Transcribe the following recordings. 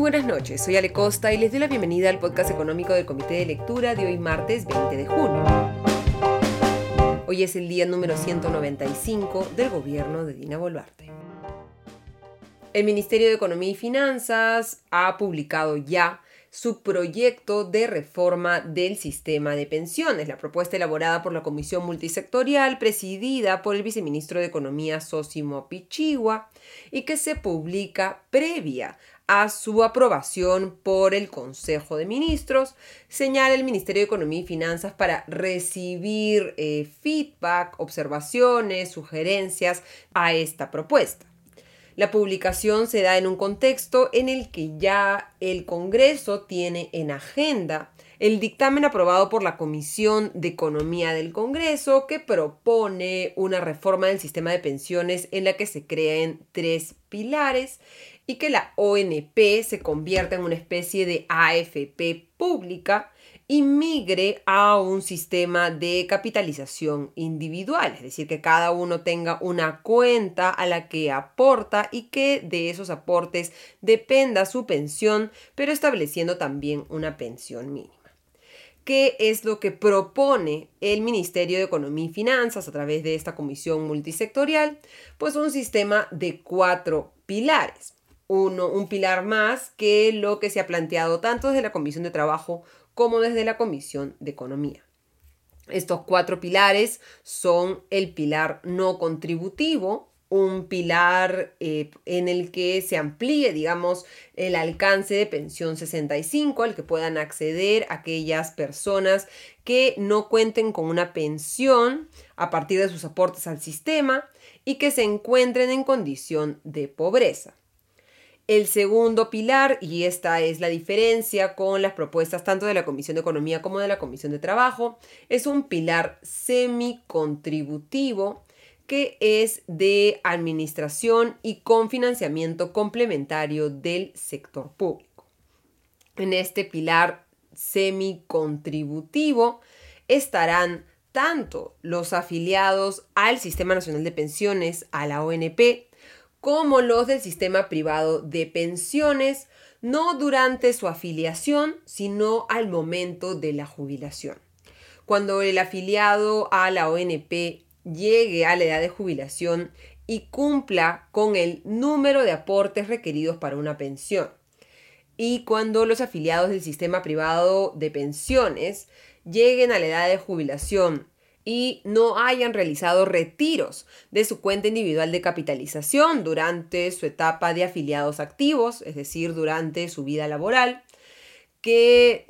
buenas noches, soy Ale Costa y les doy la bienvenida al podcast económico del Comité de Lectura de hoy martes 20 de junio. Hoy es el día número 195 del gobierno de Dina Boluarte. El Ministerio de Economía y Finanzas ha publicado ya su proyecto de reforma del sistema de pensiones, la propuesta elaborada por la Comisión Multisectorial presidida por el viceministro de Economía Sosimo Pichigua y que se publica previa a su aprobación por el Consejo de Ministros, señala el Ministerio de Economía y Finanzas para recibir eh, feedback, observaciones, sugerencias a esta propuesta. La publicación se da en un contexto en el que ya el Congreso tiene en agenda el dictamen aprobado por la Comisión de Economía del Congreso que propone una reforma del sistema de pensiones en la que se creen tres pilares y que la ONP se convierta en una especie de AFP pública y migre a un sistema de capitalización individual, es decir, que cada uno tenga una cuenta a la que aporta y que de esos aportes dependa su pensión, pero estableciendo también una pensión mínima. ¿Qué es lo que propone el Ministerio de Economía y Finanzas a través de esta comisión multisectorial? Pues un sistema de cuatro pilares. Uno, un pilar más que lo que se ha planteado tanto desde la Comisión de Trabajo como desde la Comisión de Economía. Estos cuatro pilares son el pilar no contributivo, un pilar eh, en el que se amplíe, digamos, el alcance de pensión 65, al que puedan acceder aquellas personas que no cuenten con una pensión a partir de sus aportes al sistema y que se encuentren en condición de pobreza. El segundo pilar, y esta es la diferencia con las propuestas tanto de la Comisión de Economía como de la Comisión de Trabajo, es un pilar semi-contributivo que es de administración y con financiamiento complementario del sector público. En este pilar semi-contributivo estarán tanto los afiliados al Sistema Nacional de Pensiones, a la ONP, como los del sistema privado de pensiones, no durante su afiliación, sino al momento de la jubilación. Cuando el afiliado a la ONP llegue a la edad de jubilación y cumpla con el número de aportes requeridos para una pensión. Y cuando los afiliados del sistema privado de pensiones lleguen a la edad de jubilación y no hayan realizado retiros de su cuenta individual de capitalización durante su etapa de afiliados activos, es decir, durante su vida laboral, que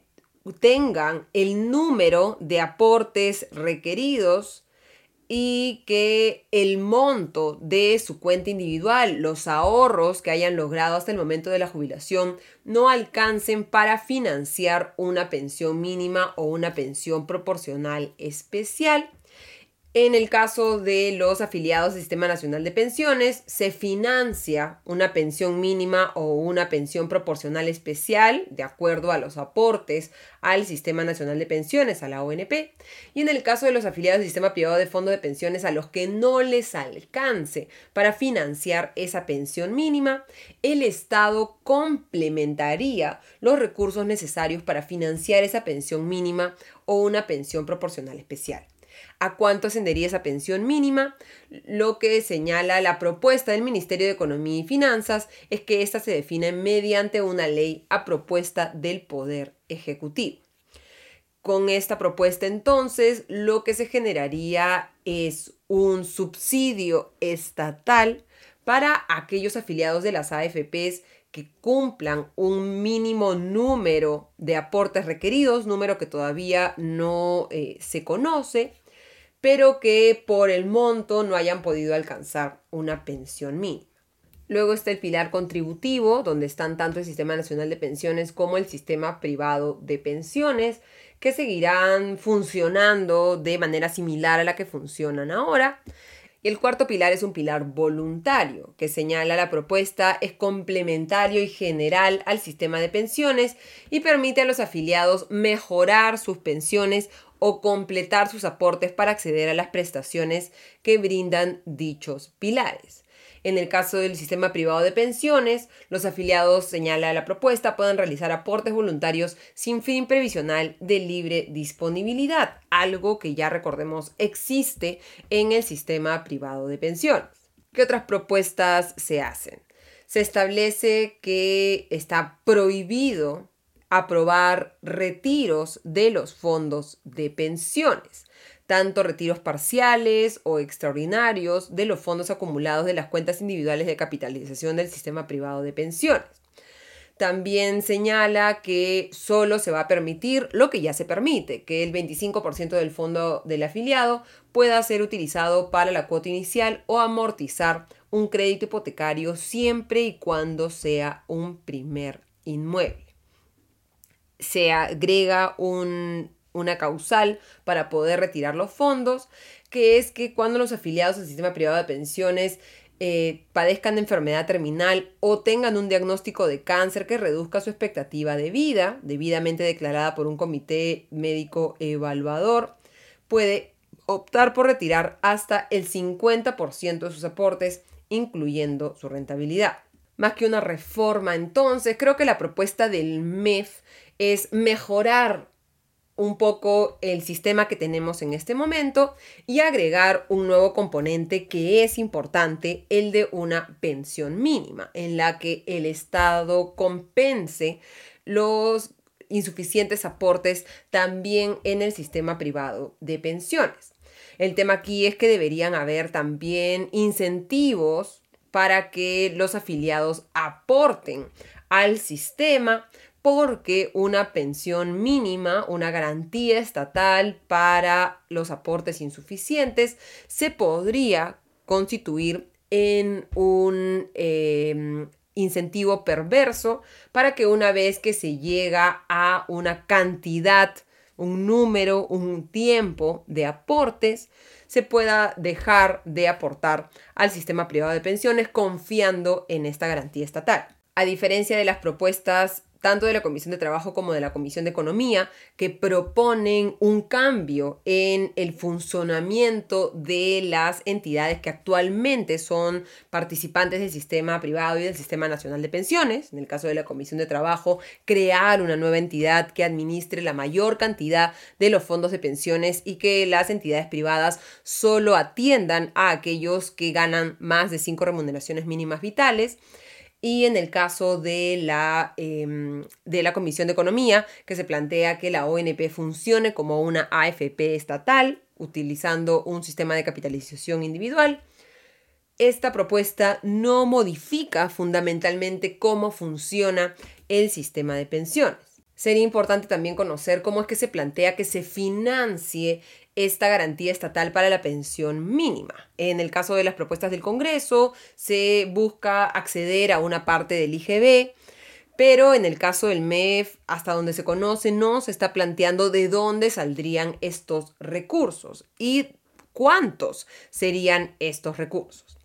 tengan el número de aportes requeridos y que el monto de su cuenta individual, los ahorros que hayan logrado hasta el momento de la jubilación, no alcancen para financiar una pensión mínima o una pensión proporcional especial. En el caso de los afiliados al Sistema Nacional de Pensiones, se financia una pensión mínima o una pensión proporcional especial de acuerdo a los aportes al Sistema Nacional de Pensiones, a la ONP. Y en el caso de los afiliados al Sistema Privado de Fondo de Pensiones a los que no les alcance para financiar esa pensión mínima, el Estado complementaría los recursos necesarios para financiar esa pensión mínima o una pensión proporcional especial a cuánto ascendería esa pensión mínima. Lo que señala la propuesta del Ministerio de Economía y Finanzas es que ésta se define mediante una ley a propuesta del Poder Ejecutivo. Con esta propuesta entonces lo que se generaría es un subsidio estatal para aquellos afiliados de las AFPs que cumplan un mínimo número de aportes requeridos, número que todavía no eh, se conoce, pero que por el monto no hayan podido alcanzar una pensión mínima. Luego está el pilar contributivo, donde están tanto el Sistema Nacional de Pensiones como el Sistema Privado de Pensiones, que seguirán funcionando de manera similar a la que funcionan ahora. Y el cuarto pilar es un pilar voluntario, que señala la propuesta es complementario y general al sistema de pensiones y permite a los afiliados mejorar sus pensiones o completar sus aportes para acceder a las prestaciones que brindan dichos pilares. En el caso del sistema privado de pensiones, los afiliados, señala la propuesta, pueden realizar aportes voluntarios sin fin previsional de libre disponibilidad, algo que ya recordemos existe en el sistema privado de pensiones. ¿Qué otras propuestas se hacen? Se establece que está prohibido aprobar retiros de los fondos de pensiones tanto retiros parciales o extraordinarios de los fondos acumulados de las cuentas individuales de capitalización del sistema privado de pensiones. También señala que solo se va a permitir lo que ya se permite, que el 25% del fondo del afiliado pueda ser utilizado para la cuota inicial o amortizar un crédito hipotecario siempre y cuando sea un primer inmueble. Se agrega un una causal para poder retirar los fondos, que es que cuando los afiliados al sistema privado de pensiones eh, padezcan de enfermedad terminal o tengan un diagnóstico de cáncer que reduzca su expectativa de vida, debidamente declarada por un comité médico evaluador, puede optar por retirar hasta el 50% de sus aportes, incluyendo su rentabilidad. Más que una reforma, entonces, creo que la propuesta del MEF es mejorar un poco el sistema que tenemos en este momento y agregar un nuevo componente que es importante, el de una pensión mínima, en la que el Estado compense los insuficientes aportes también en el sistema privado de pensiones. El tema aquí es que deberían haber también incentivos para que los afiliados aporten al sistema porque una pensión mínima, una garantía estatal para los aportes insuficientes, se podría constituir en un em, incentivo perverso para que una vez que se llega a una cantidad, un número, un tiempo de aportes, se pueda dejar de aportar al sistema privado de pensiones confiando en esta garantía estatal. A diferencia de las propuestas tanto de la Comisión de Trabajo como de la Comisión de Economía, que proponen un cambio en el funcionamiento de las entidades que actualmente son participantes del sistema privado y del sistema nacional de pensiones. En el caso de la Comisión de Trabajo, crear una nueva entidad que administre la mayor cantidad de los fondos de pensiones y que las entidades privadas solo atiendan a aquellos que ganan más de cinco remuneraciones mínimas vitales y en el caso de la, em, de la Comisión de Economía, que se plantea que la ONP funcione como una AFP estatal, utilizando un sistema de capitalización individual. Esta propuesta no modifica fundamentalmente cómo funciona el sistema de pensiones. Sería importante también conocer cómo es que se plantea que se financie esta garantía estatal para la pensión mínima. En el caso de las propuestas del Congreso, se busca acceder a una parte del IGB, pero en el caso del MEF, hasta donde se conoce, no se está planteando de dónde saldrían estos recursos y cuántos serían estos recursos.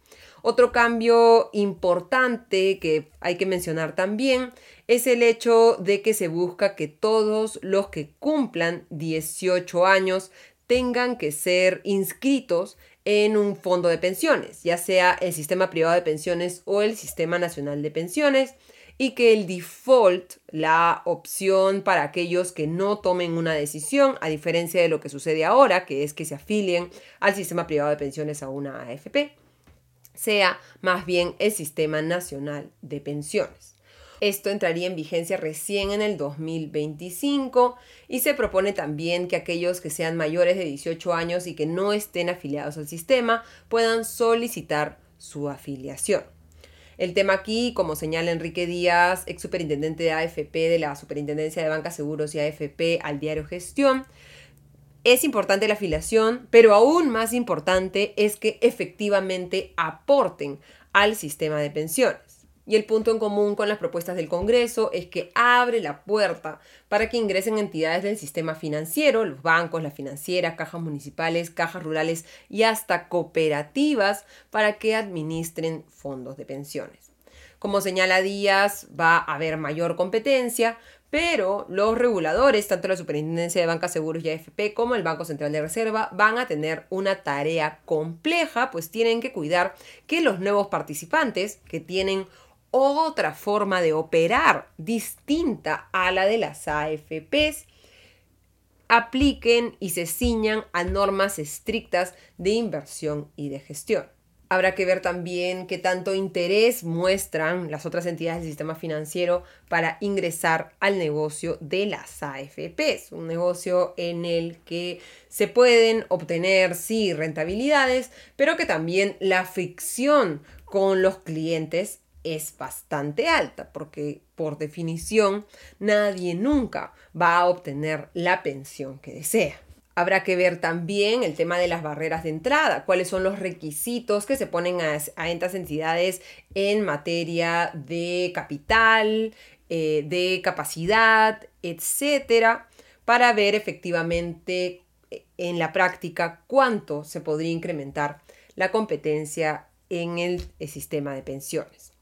Otro cambio importante que hay que mencionar también es el hecho de que se busca que todos los que cumplan 18 años tengan que ser inscritos en un fondo de pensiones, ya sea el sistema privado de pensiones o el sistema nacional de pensiones, y que el default, la opción para aquellos que no tomen una decisión, a diferencia de lo que sucede ahora, que es que se afilien al sistema privado de pensiones a una AFP, sea más bien el sistema nacional de pensiones. Esto entraría en vigencia recién en el 2025 y se propone también que aquellos que sean mayores de 18 años y que no estén afiliados al sistema puedan solicitar su afiliación. El tema aquí, como señala Enrique Díaz, ex superintendente de AFP de la Superintendencia de Bancas Seguros y AFP al diario Gestión, es importante la afiliación, pero aún más importante es que efectivamente aporten al sistema de pensiones. Y el punto en común con las propuestas del Congreso es que abre la puerta para que ingresen entidades del sistema financiero, los bancos, las financieras, cajas municipales, cajas rurales y hasta cooperativas para que administren fondos de pensiones. Como señala Díaz, va a haber mayor competencia, pero los reguladores, tanto la Superintendencia de Bancas Seguros y AFP como el Banco Central de Reserva, van a tener una tarea compleja, pues tienen que cuidar que los nuevos participantes, que tienen otra forma de operar distinta a la de las AFPs, apliquen y se ciñan a normas estrictas de inversión y de gestión. Habrá que ver también qué tanto interés muestran las otras entidades del sistema financiero para ingresar al negocio de las AFPs, un negocio en el que se pueden obtener, sí, rentabilidades, pero que también la fricción con los clientes es bastante alta, porque por definición nadie nunca va a obtener la pensión que desea. Habrá que ver también el tema de las barreras de entrada, cuáles son los requisitos que se ponen a, estas entidades en materia de capital, eh, de capacidad, etcétera, para ver efectivamente eh, en la práctica cuánto se podría incrementar la competencia en el sistema de pensiones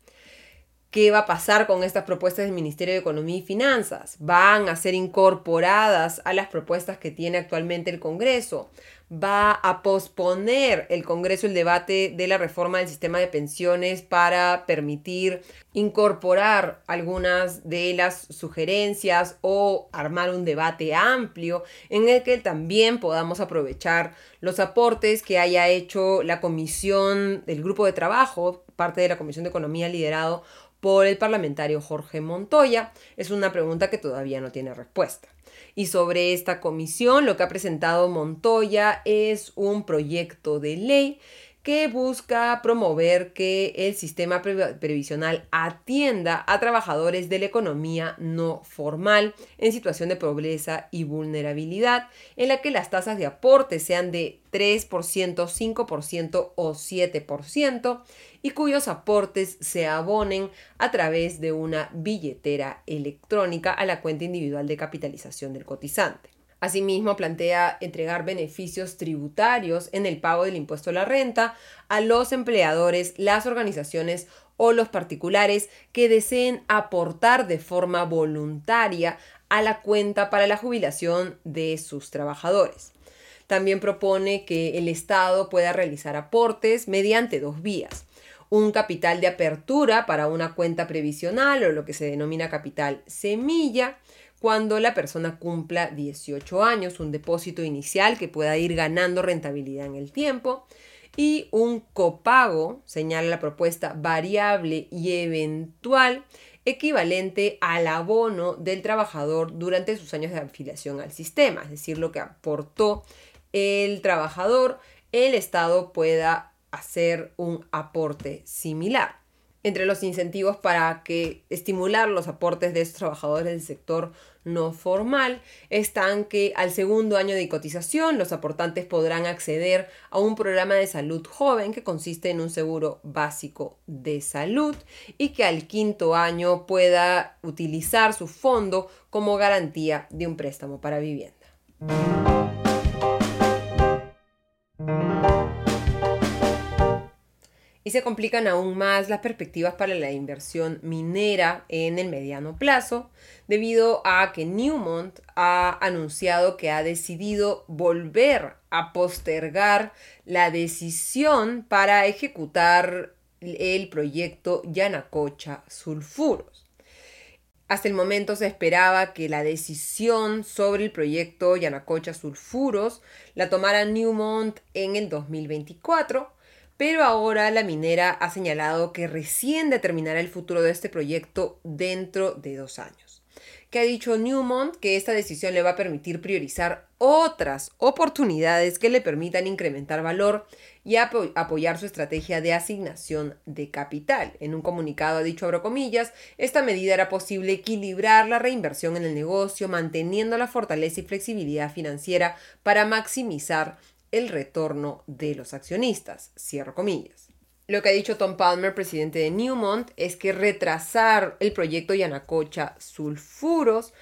qué va a pasar con estas propuestas del Ministerio de Economía y Finanzas. ¿Van a ser incorporadas a las propuestas que tiene actualmente el Congreso? ¿Va a posponer el Congreso el debate de la reforma del sistema de pensiones para permitir incorporar algunas de las sugerencias o armar un debate amplio en el que también podamos aprovechar los aportes que haya hecho la comisión, del grupo de trabajo, parte de la Comisión de Economía liderado por el parlamentario Jorge Montoya? Es una pregunta que todavía no tiene respuesta. Y sobre esta comisión, lo que ha presentado Montoya es un proyecto de ley que busca promover que el sistema previsional atienda a trabajadores de la economía no formal en situación de pobreza y vulnerabilidad, en la que las tasas de aporte sean de 3%, 5% o 7%, y cuyos aportes se abonen a través de una billetera electrónica a la cuenta individual de capitalización del cotizante. Asimismo, plantea entregar beneficios tributarios en el pago del impuesto a la renta a los empleadores, las organizaciones o los particulares que deseen aportar de forma voluntaria a la cuenta para la jubilación de sus trabajadores. También propone que el Estado pueda realizar aportes mediante dos vías. Un capital de apertura para una cuenta previsional o lo que se denomina capital semilla cuando la persona cumpla 18 años, un depósito inicial que pueda ir ganando rentabilidad en el tiempo y un copago, señala la propuesta, variable y eventual equivalente al abono del trabajador durante sus años de afiliación al sistema, es decir, lo que aportó el trabajador, el Estado pueda hacer un aporte similar. Entre los incentivos para que estimular los aportes de estos trabajadores del sector no formal están que al segundo año de cotización los aportantes podrán acceder a un programa de salud joven que consiste en un seguro básico de salud y que al quinto año pueda utilizar su fondo como garantía de un préstamo para vivienda. Y se complican aún más las perspectivas para la inversión minera en el mediano plazo, debido a que Newmont ha anunciado que ha decidido volver a postergar la decisión para ejecutar el proyecto Yanacocha Sulfuros. Hasta el momento se esperaba que la decisión sobre el proyecto Yanacocha Sulfuros la tomara Newmont en el 2024, pero ahora la minera ha señalado que recién determinará el futuro de este proyecto dentro de dos años. Que ha dicho Newmont que esta decisión le va a permitir priorizar otras oportunidades que le permitan incrementar valor y apoyar su estrategia de asignación de capital. En un comunicado ha dicho, abro comillas, esta medida era posible equilibrar la reinversión en el negocio, manteniendo la fortaleza y flexibilidad financiera para maximizar el retorno de los accionistas. Cierro comillas. Lo que ha dicho Tom Palmer, presidente de Newmont, es que retrasar el proyecto Yanacocha Sulfuros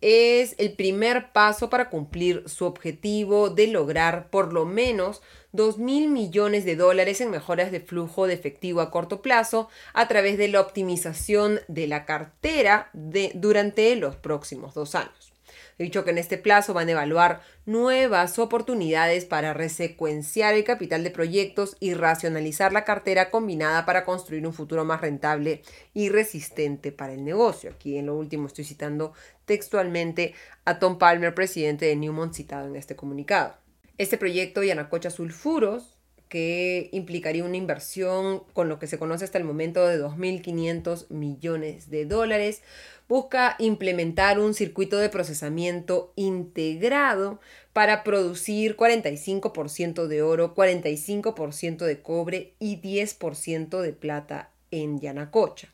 es el primer paso para cumplir su objetivo de lograr por lo menos 2 mil millones de dólares en mejoras de flujo de efectivo a corto plazo a través de la optimización de la cartera durante los próximos dos años. He dicho que en este plazo van a evaluar nuevas oportunidades para resecuenciar el capital de proyectos y racionalizar la cartera combinada para construir un futuro más rentable y resistente para el negocio. Aquí en lo último estoy citando textualmente a Tom Palmer, presidente de Newmont, citado en este comunicado. Este proyecto Yanacocha Sulfuros que implicaría una inversión con lo que se conoce hasta el momento de 2.500 millones de dólares, busca implementar un circuito de procesamiento integrado para producir 45% de oro, 45% de cobre y 10% de plata en Yanacocha.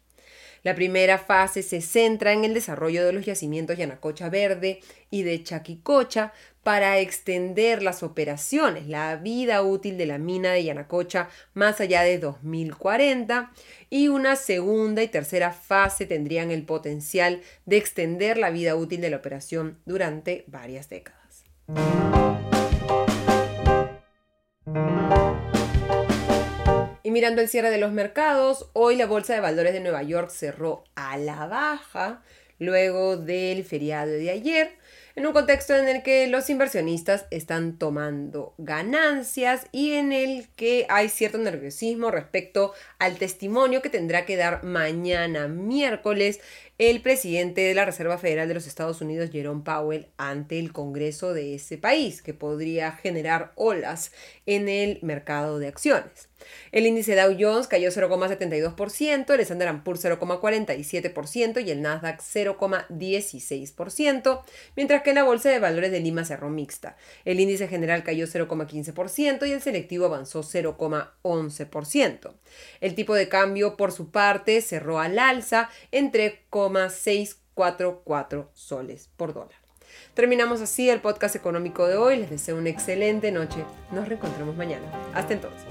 La primera fase se centra en el desarrollo de los yacimientos Yanacocha Verde y de Chaquicocha para extender las operaciones, la vida útil de la mina de Yanacocha más allá de 2040 y una segunda y tercera fase tendrían el potencial de extender la vida útil de la operación durante varias décadas. Mirando el cierre de los mercados, hoy la Bolsa de Valores de Nueva York cerró a la baja luego del feriado de ayer, en un contexto en el que los inversionistas están tomando ganancias y en el que hay cierto nerviosismo respecto al testimonio que tendrá que dar mañana miércoles el presidente de la Reserva Federal de los Estados Unidos, Jerome Powell, ante el Congreso de ese país, que podría generar olas en el mercado de acciones. El índice Dow Jones cayó 0,72%, el Standard Poor's 0,47% y el Nasdaq 0,16%, que la Bolsa de Valores de Lima cerró mixta. El índice general cayó 0,15% y el selectivo avanzó 0,11%. El tipo de cambio, por su parte, cerró al alza en 3,644 soles por dólar. Terminamos así el podcast económico de hoy. Les deseo una excelente noche. Nos reencontramos mañana. Hasta entonces.